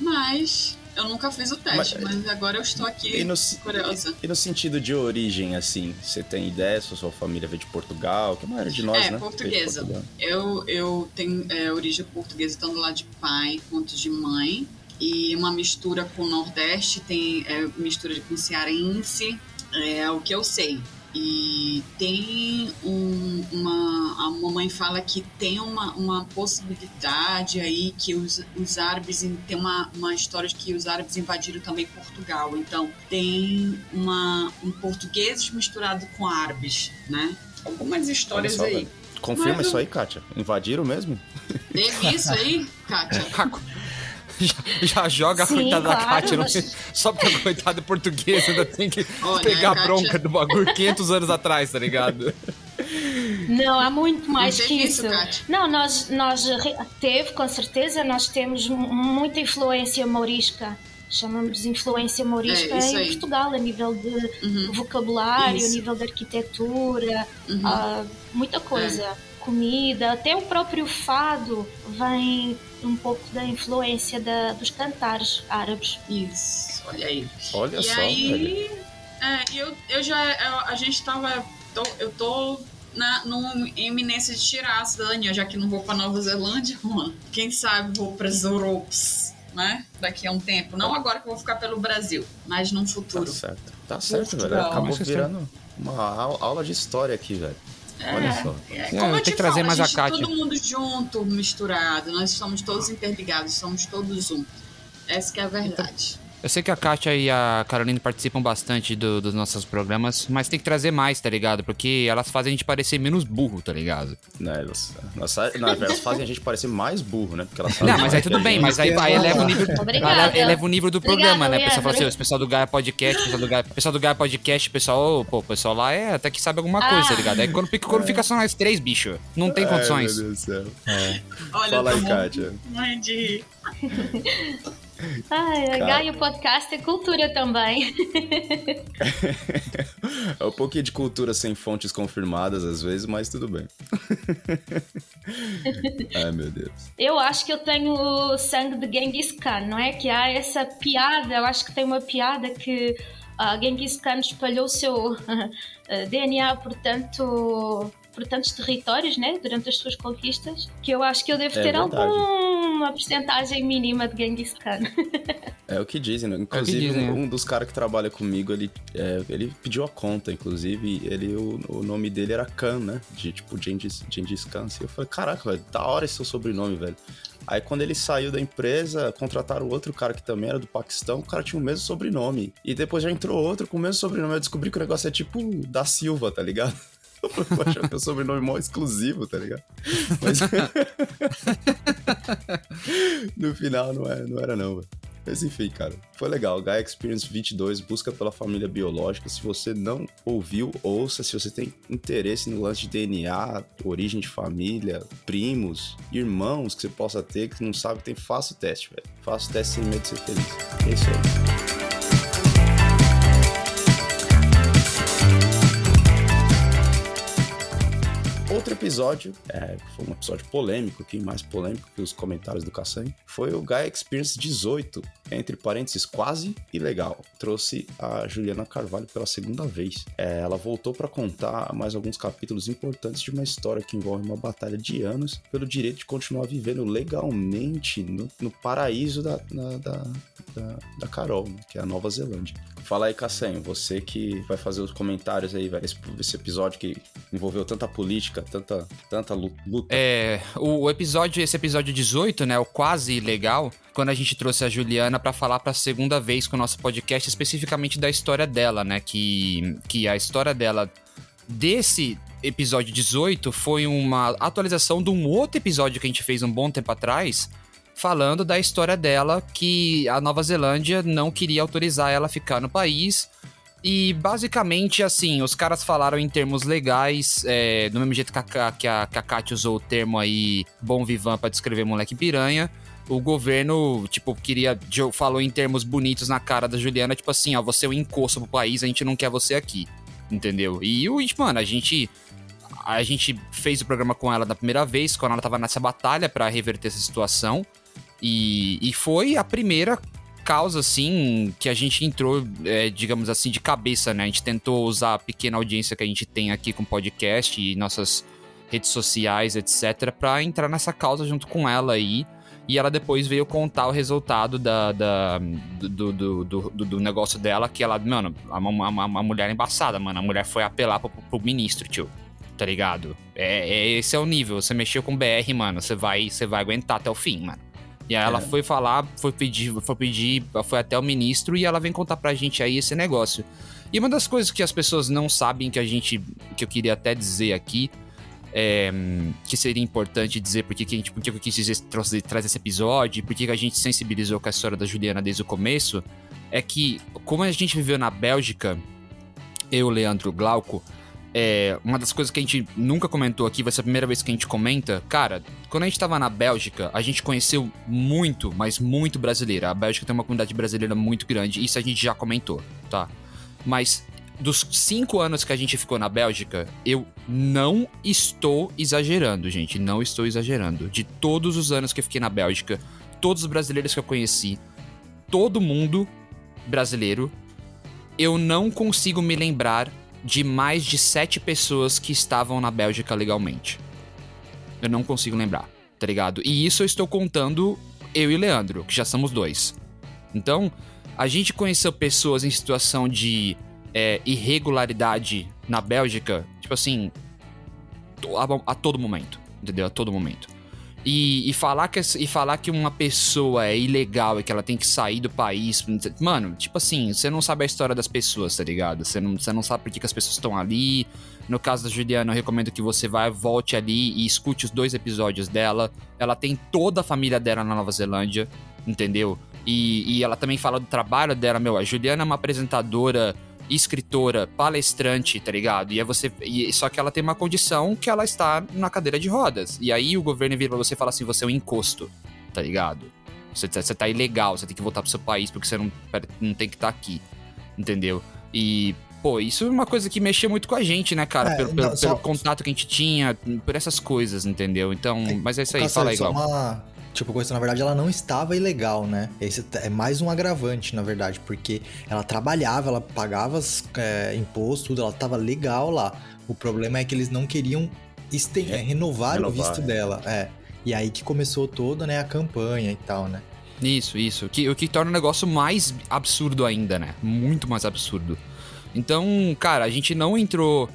Mas eu nunca fiz o teste, mas, mas agora eu estou aqui no, curiosa. E, e, no sentido de origem, assim, você tem ideia se a sua família veio de Portugal? Que maioria de nós, é, né? portuguesa. Eu, eu tenho é, origem portuguesa, tanto lá de pai quanto de mãe. E uma mistura com o Nordeste, tem é, mistura com cearense, é o que eu sei. E tem um, uma. A mamãe fala que tem uma, uma possibilidade aí que os, os árabes. Tem uma, uma história de que os árabes invadiram também Portugal. Então tem uma, um português misturado com árabes, né? Algumas histórias só, aí. Velho. Confirma Mas, isso aí, Kátia. Invadiram mesmo? Teve isso aí, Kátia? já, já joga a coitada claro, da Kátia. Mas... Só porque a coitada portuguesa ainda tem que Olha, pegar a Kátia... bronca do bagulho 500 anos atrás, tá ligado? Não, há muito mais que isso. isso não, nós, nós teve, com certeza, nós temos muita influência morisca chamamos de influência morisca é, em Portugal, a nível de uhum. vocabulário, isso. a nível de arquitetura, uhum. uh, muita coisa. É. Comida, até o próprio fado vem um pouco da influência da, dos cantares árabes. Isso, olha aí. Olha e só. Aí, é, eu, eu já. Eu, a gente tava. Tô, eu tô na numa iminência de tirar a cidadania, já que não vou para Nova Zelândia, mano. Quem sabe vou para Europes, né? Daqui a um tempo. Não agora que eu vou ficar pelo Brasil, mas num futuro. Tá certo. Tá certo, velho. Acabou virando uma aula de história aqui, velho. É, Olha só. É, como é, eu, te que trazer falo, mais a, gente, a Todo mundo junto, misturado. Nós somos todos interligados, somos todos um. Essa que é a verdade. Eu sei que a Kátia e a Carolina participam bastante do, dos nossos programas, mas tem que trazer mais, tá ligado? Porque elas fazem a gente parecer menos burro, tá ligado? Não, elas, elas, não, elas fazem a gente parecer mais burro, né? Porque elas Não, mas aí tudo bem, mas aí, aí eleva, o nível, eleva o nível do programa, né? O pessoal fala assim, o pessoal do Gaia Podcast, o pessoal do Gaia, pessoal do Gaia Podcast, o pessoal, pô, o pessoal lá é até que sabe alguma coisa, ah. tá ligado? Aí quando, quando fica só nós três, bicho, não tem condições. Ai, meu Deus do céu. É. Olha, Fala aí, Kátia. Mãe de Ai, Cara... Gaia Podcast é cultura também. é um pouquinho de cultura sem fontes confirmadas às vezes, mas tudo bem. Ai, meu Deus. Eu acho que eu tenho o sangue de Genghis Khan, não é? Que há essa piada, eu acho que tem uma piada que uh, Genghis Khan espalhou o seu uh, DNA, portanto por tantos territórios, né, durante as suas conquistas, que eu acho que eu devo é ter verdade. Alguma porcentagem mínima de Genghis Khan. é o que dizem, né? Inclusive, é dizem, um, um, dos caras que trabalha comigo, ele, é, ele pediu a conta, inclusive, ele, o, o nome dele era Khan, né? De tipo Genghis, Genghis Khan. Assim, eu falei, caraca, velho, da hora esse seu sobrenome, velho. Aí quando ele saiu da empresa, contrataram outro cara que também era do Paquistão, o cara tinha o mesmo sobrenome. E depois já entrou outro com o mesmo sobrenome. Eu descobri que o negócio é tipo da Silva, tá ligado? Eu achava que é o sobrenome mó exclusivo, tá ligado? Mas. no final não era, não, era não, velho. Mas enfim, cara, foi legal. Gaia Experience 22, busca pela família biológica. Se você não ouviu, ouça. Se você tem interesse no lance de DNA, origem de família, primos, irmãos que você possa ter, que não sabe, tem, faça o teste, velho. Faça o teste sem medo de ser feliz. É isso aí. Outro episódio, é, foi um episódio polêmico, aqui mais polêmico que os comentários do Kassan, foi o Gaia Experience 18, entre parênteses, quase ilegal. Trouxe a Juliana Carvalho pela segunda vez. É, ela voltou para contar mais alguns capítulos importantes de uma história que envolve uma batalha de anos pelo direito de continuar vivendo legalmente no, no paraíso da, na, da, da, da, Carol, né, que é a Nova Zelândia. Fala aí, Cassanho, você que vai fazer os comentários aí, velho, esse, esse episódio que envolveu tanta política, tanta, tanta luta. É, o episódio, esse episódio 18, né, o quase legal, quando a gente trouxe a Juliana para falar para segunda vez com o nosso podcast especificamente da história dela, né, que que a história dela desse episódio 18 foi uma atualização de um outro episódio que a gente fez um bom tempo atrás, falando da história dela que a Nova Zelândia não queria autorizar ela a ficar no país e basicamente, assim, os caras falaram em termos legais, é, do mesmo jeito que a, que, Kátia usou o termo aí bom vivan pra descrever moleque piranha. O governo, tipo, queria. Falou em termos bonitos na cara da Juliana, tipo assim, ó, você é um encosto pro país, a gente não quer você aqui. Entendeu? E, o mano, a gente. A gente fez o programa com ela da primeira vez, quando ela tava nessa batalha para reverter essa situação. E, e foi a primeira causa, assim, que a gente entrou, é, digamos assim, de cabeça, né? A gente tentou usar a pequena audiência que a gente tem aqui com podcast e nossas redes sociais, etc., para entrar nessa causa junto com ela aí. E ela depois veio contar o resultado da, da do, do, do, do, negócio dela, que ela, mano, a, a, a mulher embaçada, mano. A mulher foi apelar pro, pro ministro, tio. Tá ligado? É, é, esse é o nível. Você mexeu com BR, mano. Você vai, você vai aguentar até o fim, mano. E aí ela é. foi falar, foi pedir, foi pedir, foi até o ministro e ela vem contar pra gente aí esse negócio. E uma das coisas que as pessoas não sabem que a gente, que eu queria até dizer aqui, é, que seria importante dizer porque que a gente, porque eu quis dizer, trazer, trazer esse episódio, porque que a gente sensibilizou com a história da Juliana desde o começo, é que como a gente viveu na Bélgica, eu, Leandro Glauco, é, uma das coisas que a gente nunca comentou aqui, vai ser a primeira vez que a gente comenta. Cara, quando a gente tava na Bélgica, a gente conheceu muito, mas muito brasileira. A Bélgica tem uma comunidade brasileira muito grande, isso a gente já comentou, tá? Mas dos cinco anos que a gente ficou na Bélgica, eu não estou exagerando, gente. Não estou exagerando. De todos os anos que eu fiquei na Bélgica, todos os brasileiros que eu conheci, todo mundo brasileiro, eu não consigo me lembrar de mais de sete pessoas que estavam na Bélgica legalmente. Eu não consigo lembrar, tá ligado? E isso eu estou contando eu e Leandro, que já somos dois. Então, a gente conheceu pessoas em situação de é, irregularidade na Bélgica, tipo assim, a, a, todo momento, entendeu? A todo momento. E, e, falar que, e falar que uma pessoa é ilegal e que ela tem que sair do país. Mano, tipo assim, você não sabe a história das pessoas, tá ligado? Você não, você não sabe por que, que as pessoas estão ali. No caso da Juliana, eu recomendo que você vá, volte ali e escute os dois episódios dela. Ela tem toda a família dela na Nova Zelândia, entendeu? E, e ela também fala do trabalho dela, meu. A Juliana é uma apresentadora escritora, palestrante, tá ligado? E é você. E, só que ela tem uma condição que ela está na cadeira de rodas. E aí o governo vira pra você e fala assim: você é um encosto, tá ligado? Você, você tá ilegal, você tem que voltar pro seu país porque você não, não tem que estar tá aqui. Entendeu? E, pô, isso é uma coisa que mexia muito com a gente, né, cara? É, pelo, não, pelo, só... pelo, contato que a gente tinha, por essas coisas, entendeu? Então, mas é isso aí, fala aí, igual. Uma Tipo, coisa, na verdade, ela não estava ilegal, né? Esse é mais um agravante, na verdade, porque ela trabalhava, ela pagava é, imposto, tudo, ela estava legal lá. O problema é que eles não queriam este, é, renovar, renovar, o visto é. dela. É. E aí que começou toda, né, a campanha e tal, né? Isso, isso. Que, o que torna o negócio mais absurdo ainda, né? Muito mais absurdo. Então, cara, a gente não entrou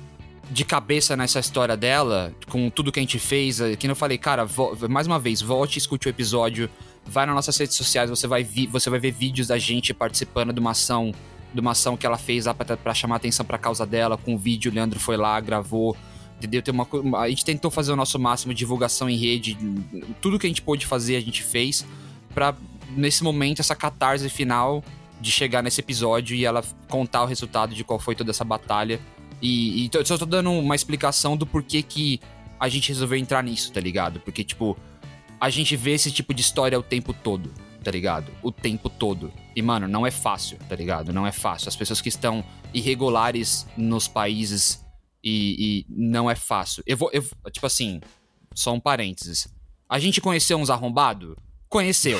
de cabeça nessa história dela, com tudo que a gente fez, eh, que eu falei, cara, mais uma vez, volte, escute o episódio, vai nas nossas redes sociais, você vai, você vai ver vídeos da gente participando de uma ação, de uma ação que ela fez lá pra chamar atenção pra causa dela, com o vídeo, o Leandro foi lá, gravou, entendeu? Tem uma, a gente tentou fazer o nosso máximo, divulgação em rede, tudo que a gente pôde fazer, a gente fez, pra, nesse momento, essa catarse final de chegar nesse episódio e ela contar o resultado de qual foi toda essa batalha e, e só tô dando uma explicação do porquê que a gente resolveu entrar nisso, tá ligado? Porque, tipo, a gente vê esse tipo de história o tempo todo, tá ligado? O tempo todo. E, mano, não é fácil, tá ligado? Não é fácil. As pessoas que estão irregulares nos países e, e não é fácil. Eu vou, eu, tipo assim, só um parênteses. A gente conheceu uns arrombados? Conheceu,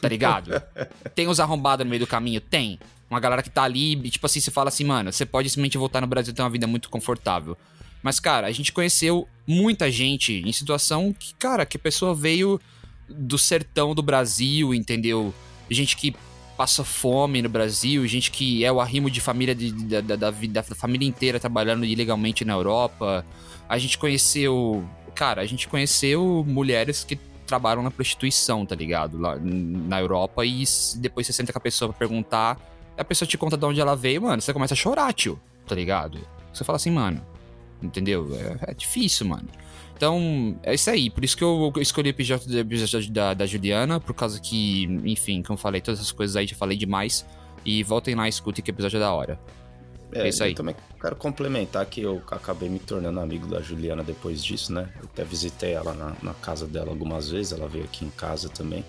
tá ligado? Tem uns arrombados no meio do caminho? Tem. Uma galera que tá ali, tipo assim, você fala assim, mano, você pode simplesmente voltar no Brasil e ter uma vida muito confortável. Mas, cara, a gente conheceu muita gente em situação que, cara, que a pessoa veio do sertão do Brasil, entendeu? Gente que passa fome no Brasil, gente que é o arrimo de família de, da, da, da, da família inteira trabalhando ilegalmente na Europa. A gente conheceu. Cara, a gente conheceu mulheres que trabalham na prostituição, tá ligado? Lá na Europa e depois você senta com a pessoa pra perguntar a pessoa te conta de onde ela veio, mano, você começa a chorar, tio, tá ligado? Você fala assim, mano, entendeu? É, é difícil, mano. Então, é isso aí. Por isso que eu escolhi o episódio, episódio da, da Juliana, por causa que, enfim, como eu falei, todas essas coisas aí já falei demais. E voltem lá e escutem que o episódio é da hora. É, é isso aí. Eu também quero complementar que eu acabei me tornando amigo da Juliana depois disso, né? Eu até visitei ela na, na casa dela algumas vezes, ela veio aqui em casa também.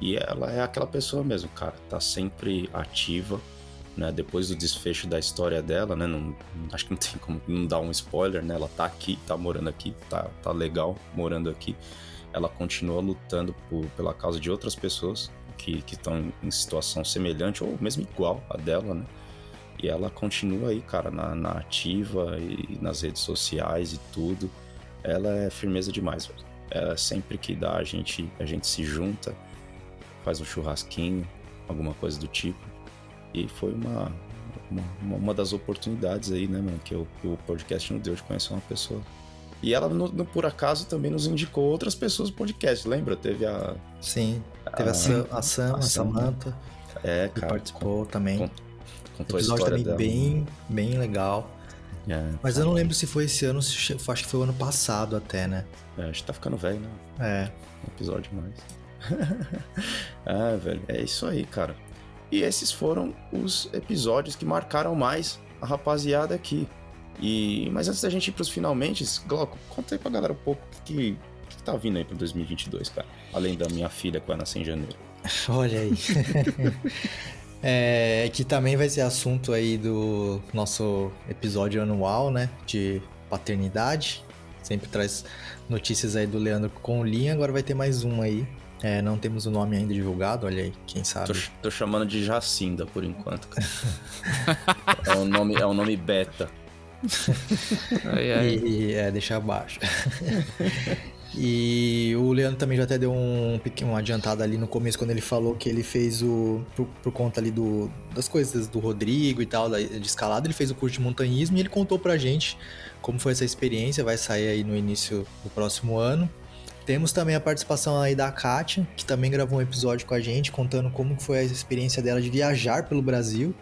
E ela é aquela pessoa mesmo, cara, tá sempre ativa, né? Depois do desfecho da história dela, né? Não, acho que não tem como não dar um spoiler, né? Ela tá aqui, tá morando aqui, tá, tá legal morando aqui. Ela continua lutando por, pela causa de outras pessoas que estão em situação semelhante ou mesmo igual a dela, né? E ela continua aí, cara, na, na ativa e nas redes sociais e tudo. Ela é firmeza demais, velho. É, sempre que dá, a gente, a gente se junta faz um churrasquinho, alguma coisa do tipo. E foi uma, uma, uma das oportunidades aí, né, mano, que, eu, que o podcast nos deu de conhecer uma pessoa. E ela, no, no, por acaso, também nos indicou outras pessoas do podcast, lembra? Teve a. Sim, teve a, a, Sam, a, Sam, a, Samantha. É, cara. Que participou com, também. Com, contou a história também dela. bem, bem legal. É, Mas eu não lembro se foi esse ano, acho que foi o ano passado até, né? É, a gente tá ficando velho, né? É. Um episódio mais. ah, velho, é isso aí, cara. E esses foram os episódios que marcaram mais a rapaziada aqui. E, mas antes da gente ir pros finalmente, Glauco, conta aí pra galera um pouco o que, que, que tá vindo aí pro 2022, cara. Além da minha filha que vai nascer em janeiro. Olha aí. é, que também vai ser assunto aí do nosso episódio anual, né? De paternidade. Sempre traz notícias aí do Leandro com o Linha. Agora vai ter mais um aí. É, não temos o nome ainda divulgado, olha aí, quem sabe. Tô, tô chamando de Jacinda por enquanto. é um nome, é um nome beta. ai, ai. E, é, deixa abaixo. E o Leandro também já até deu um pequeno adiantado ali no começo, quando ele falou que ele fez o. Por, por, conta ali do, das coisas do Rodrigo e tal, da, de escalada, ele fez o curso de montanhismo e ele contou pra gente como foi essa experiência. Vai sair aí no início do próximo ano. Temos também a participação aí da Kátia, que também gravou um episódio com a gente, contando como foi a experiência dela de viajar pelo Brasil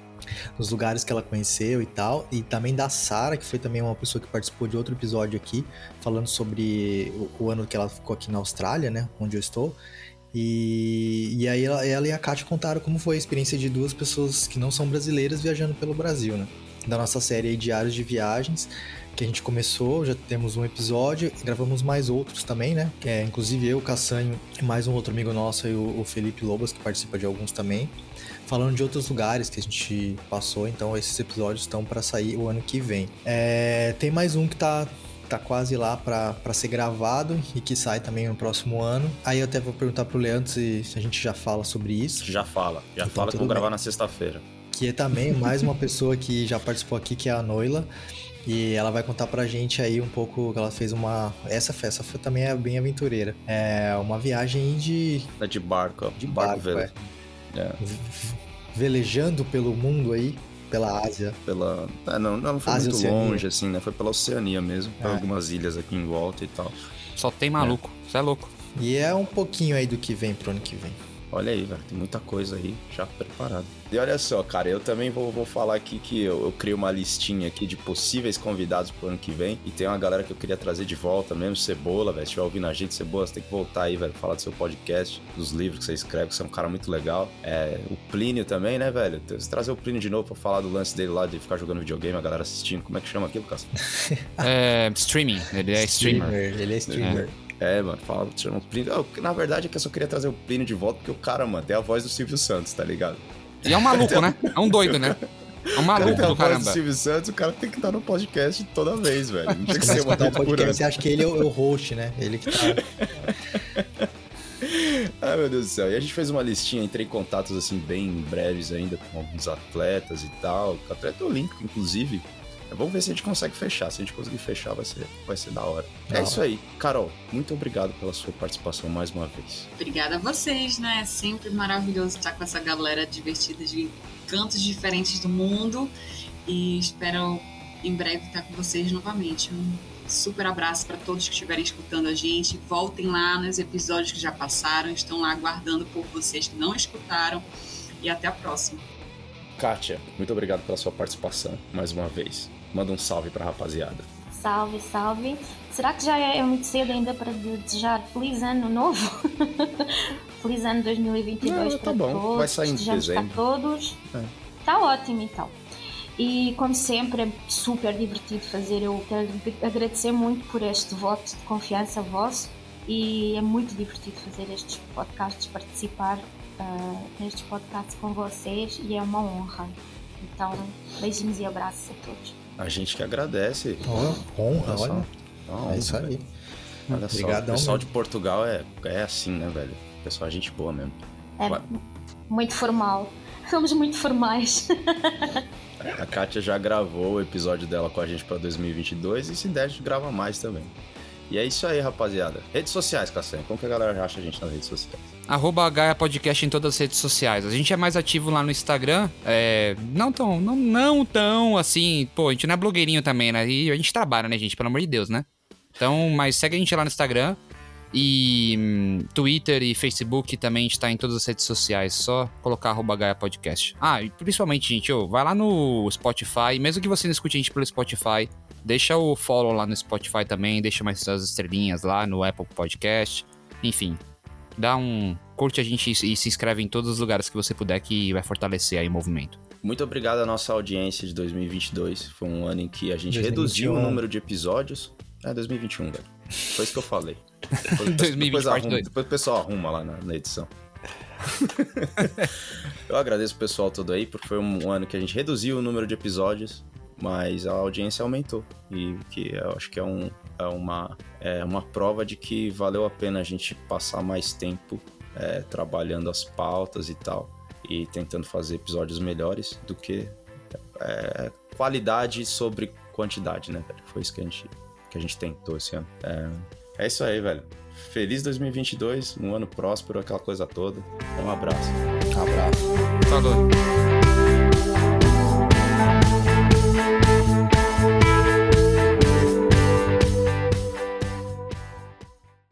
nos lugares que ela conheceu e tal. E também da Sara, que foi também uma pessoa que participou de outro episódio aqui, falando sobre o, ano que ela ficou aqui na Austrália, né? Onde eu estou. E, e aí ela, ela e a Kátia contaram como foi a experiência de duas pessoas que não são brasileiras viajando pelo Brasil, né? Da nossa série aí, Diários de Viagens, que a gente começou, já temos um episódio, gravamos mais outros também, né? É, inclusive eu, Cassanho e mais um outro amigo nosso, aí, o, o Felipe Lobas, que participa de alguns também falando de outros lugares que a gente passou, então esses episódios estão para sair o ano que vem. É, tem mais um que tá tá quase lá para ser gravado e que sai também no próximo ano. Aí eu até vou perguntar pro Leandro se, se a gente já fala sobre isso. Já fala, já então, fala que vou gravar na sexta-feira. Que é também mais uma pessoa que já participou aqui, que é a Noila. E ela vai contar pra gente aí um pouco que ela fez uma. Essa festa foi, também é bem aventureira. É uma viagem de. É de barco, de barco, barco é. É. Velejando pelo mundo aí, pela Ásia. Pela. É, não, não foi Ásia, muito Oceania. longe, assim, né? Foi pela Oceania mesmo, é. algumas ilhas aqui em volta e tal. Só tem maluco, você é. é louco. E é um pouquinho aí do que vem pro ano que vem. Olha aí, velho, tem muita coisa aí já preparada. E olha só, cara, eu também vou, vou falar aqui que eu, eu criei uma listinha aqui de possíveis convidados pro ano que vem. E tem uma galera que eu queria trazer de volta mesmo, Cebola, velho. Se estiver ouvindo a gente, Cebola, você tem que voltar aí, velho, falar do seu podcast, dos livros que você escreve, que você é um cara muito legal. É, o Plínio também, né, velho? Você trazer o Plínio de novo pra falar do lance dele lá, de ficar jogando videogame, a galera assistindo. Como é que chama aquilo, Cássio? é, streaming, ele é streamer. streamer ele é streamer. É. É, mano, fala, chama o Plínio. na verdade é que eu só queria trazer o Plínio de volta, porque o cara, mano, tem a voz do Silvio Santos, tá ligado? E é um maluco, né? É um doido, né? É um maluco do caramba. Do Silvio Santos, o cara tem que estar no podcast toda vez, velho. Não tem que ser uma por ano. Você acha que ele é o, é o host, né? Ele que tá... Ai, meu Deus do céu. E a gente fez uma listinha, entrei em contatos, assim, bem breves ainda com alguns atletas e tal. Atleta olímpico, inclusive. Vamos ver se a gente consegue fechar. Se a gente conseguir fechar, vai ser, vai ser da hora. é isso aí. Carol, muito obrigado pela sua participação mais uma vez. Obrigada a vocês, né? É sempre maravilhoso estar com essa galera divertida de cantos diferentes do mundo. E espero em breve estar com vocês novamente. Um super abraço para todos que estiverem escutando a gente. Voltem lá nos episódios que já passaram. Estão lá aguardando por vocês que não escutaram. E até a próxima. Kátia, muito obrigado pela sua participação mais uma vez. Manda um salve pra rapaziada. Salve, salve. Será que já é muito cedo ainda para desejar feliz ano novo? feliz ano 2022 Não, tá para bom. todos. Vai sair em dezembro. para todos. É. Tá ótimo então. E como sempre é super divertido fazer. Eu quero agradecer muito por este voto de confiança vosso e é muito divertido fazer estes podcasts, participar uh, nestes podcasts com vocês e é uma honra. Então, beijinhos e abraços a todos. A gente que agradece. Oh, honra, olha. olha. é isso aí. Olha Obrigadão, só, o pessoal de Portugal é, é assim, né, velho? O pessoal é gente boa mesmo. É Vai. muito formal. Somos muito formais. a Kátia já gravou o episódio dela com a gente para 2022 e se der, a gente grava mais também. E é isso aí, rapaziada. Redes sociais, Cassem. Como que a galera acha a gente nas redes sociais? Arroba Gaia Podcast em todas as redes sociais. A gente é mais ativo lá no Instagram. É, não tão, não, não tão assim. Pô, a gente não é blogueirinho também, né? E a gente trabalha, né, gente? Pelo amor de Deus, né? Então, mas segue a gente lá no Instagram. E hum, Twitter e Facebook também está em todas as redes sociais. Só colocar arroba Gaia Podcast. Ah, e principalmente, gente, ó, vai lá no Spotify. Mesmo que você não escute a gente pelo Spotify, deixa o follow lá no Spotify também. Deixa mais suas estrelinhas lá no Apple Podcast. Enfim, dá um. Curte a gente e se inscreve em todos os lugares que você puder, que vai fortalecer aí o movimento. Muito obrigado à nossa audiência de 2022. Foi um ano em que a gente 2021. reduziu o número de episódios. É 2021, velho. Foi isso que eu falei. Depois, 2020, depois, arruma, depois o pessoal arruma lá na, na edição. eu agradeço o pessoal todo aí, porque foi um ano que a gente reduziu o número de episódios, mas a audiência aumentou. E que eu acho que é, um, é, uma, é uma prova de que valeu a pena a gente passar mais tempo é, trabalhando as pautas e tal, e tentando fazer episódios melhores do que é, qualidade sobre quantidade, né, velho? Foi isso que a gente, que a gente tentou esse ano. É, é isso aí, velho. Feliz 2022, um ano próspero, aquela coisa toda. Um abraço. Um abraço. Falou.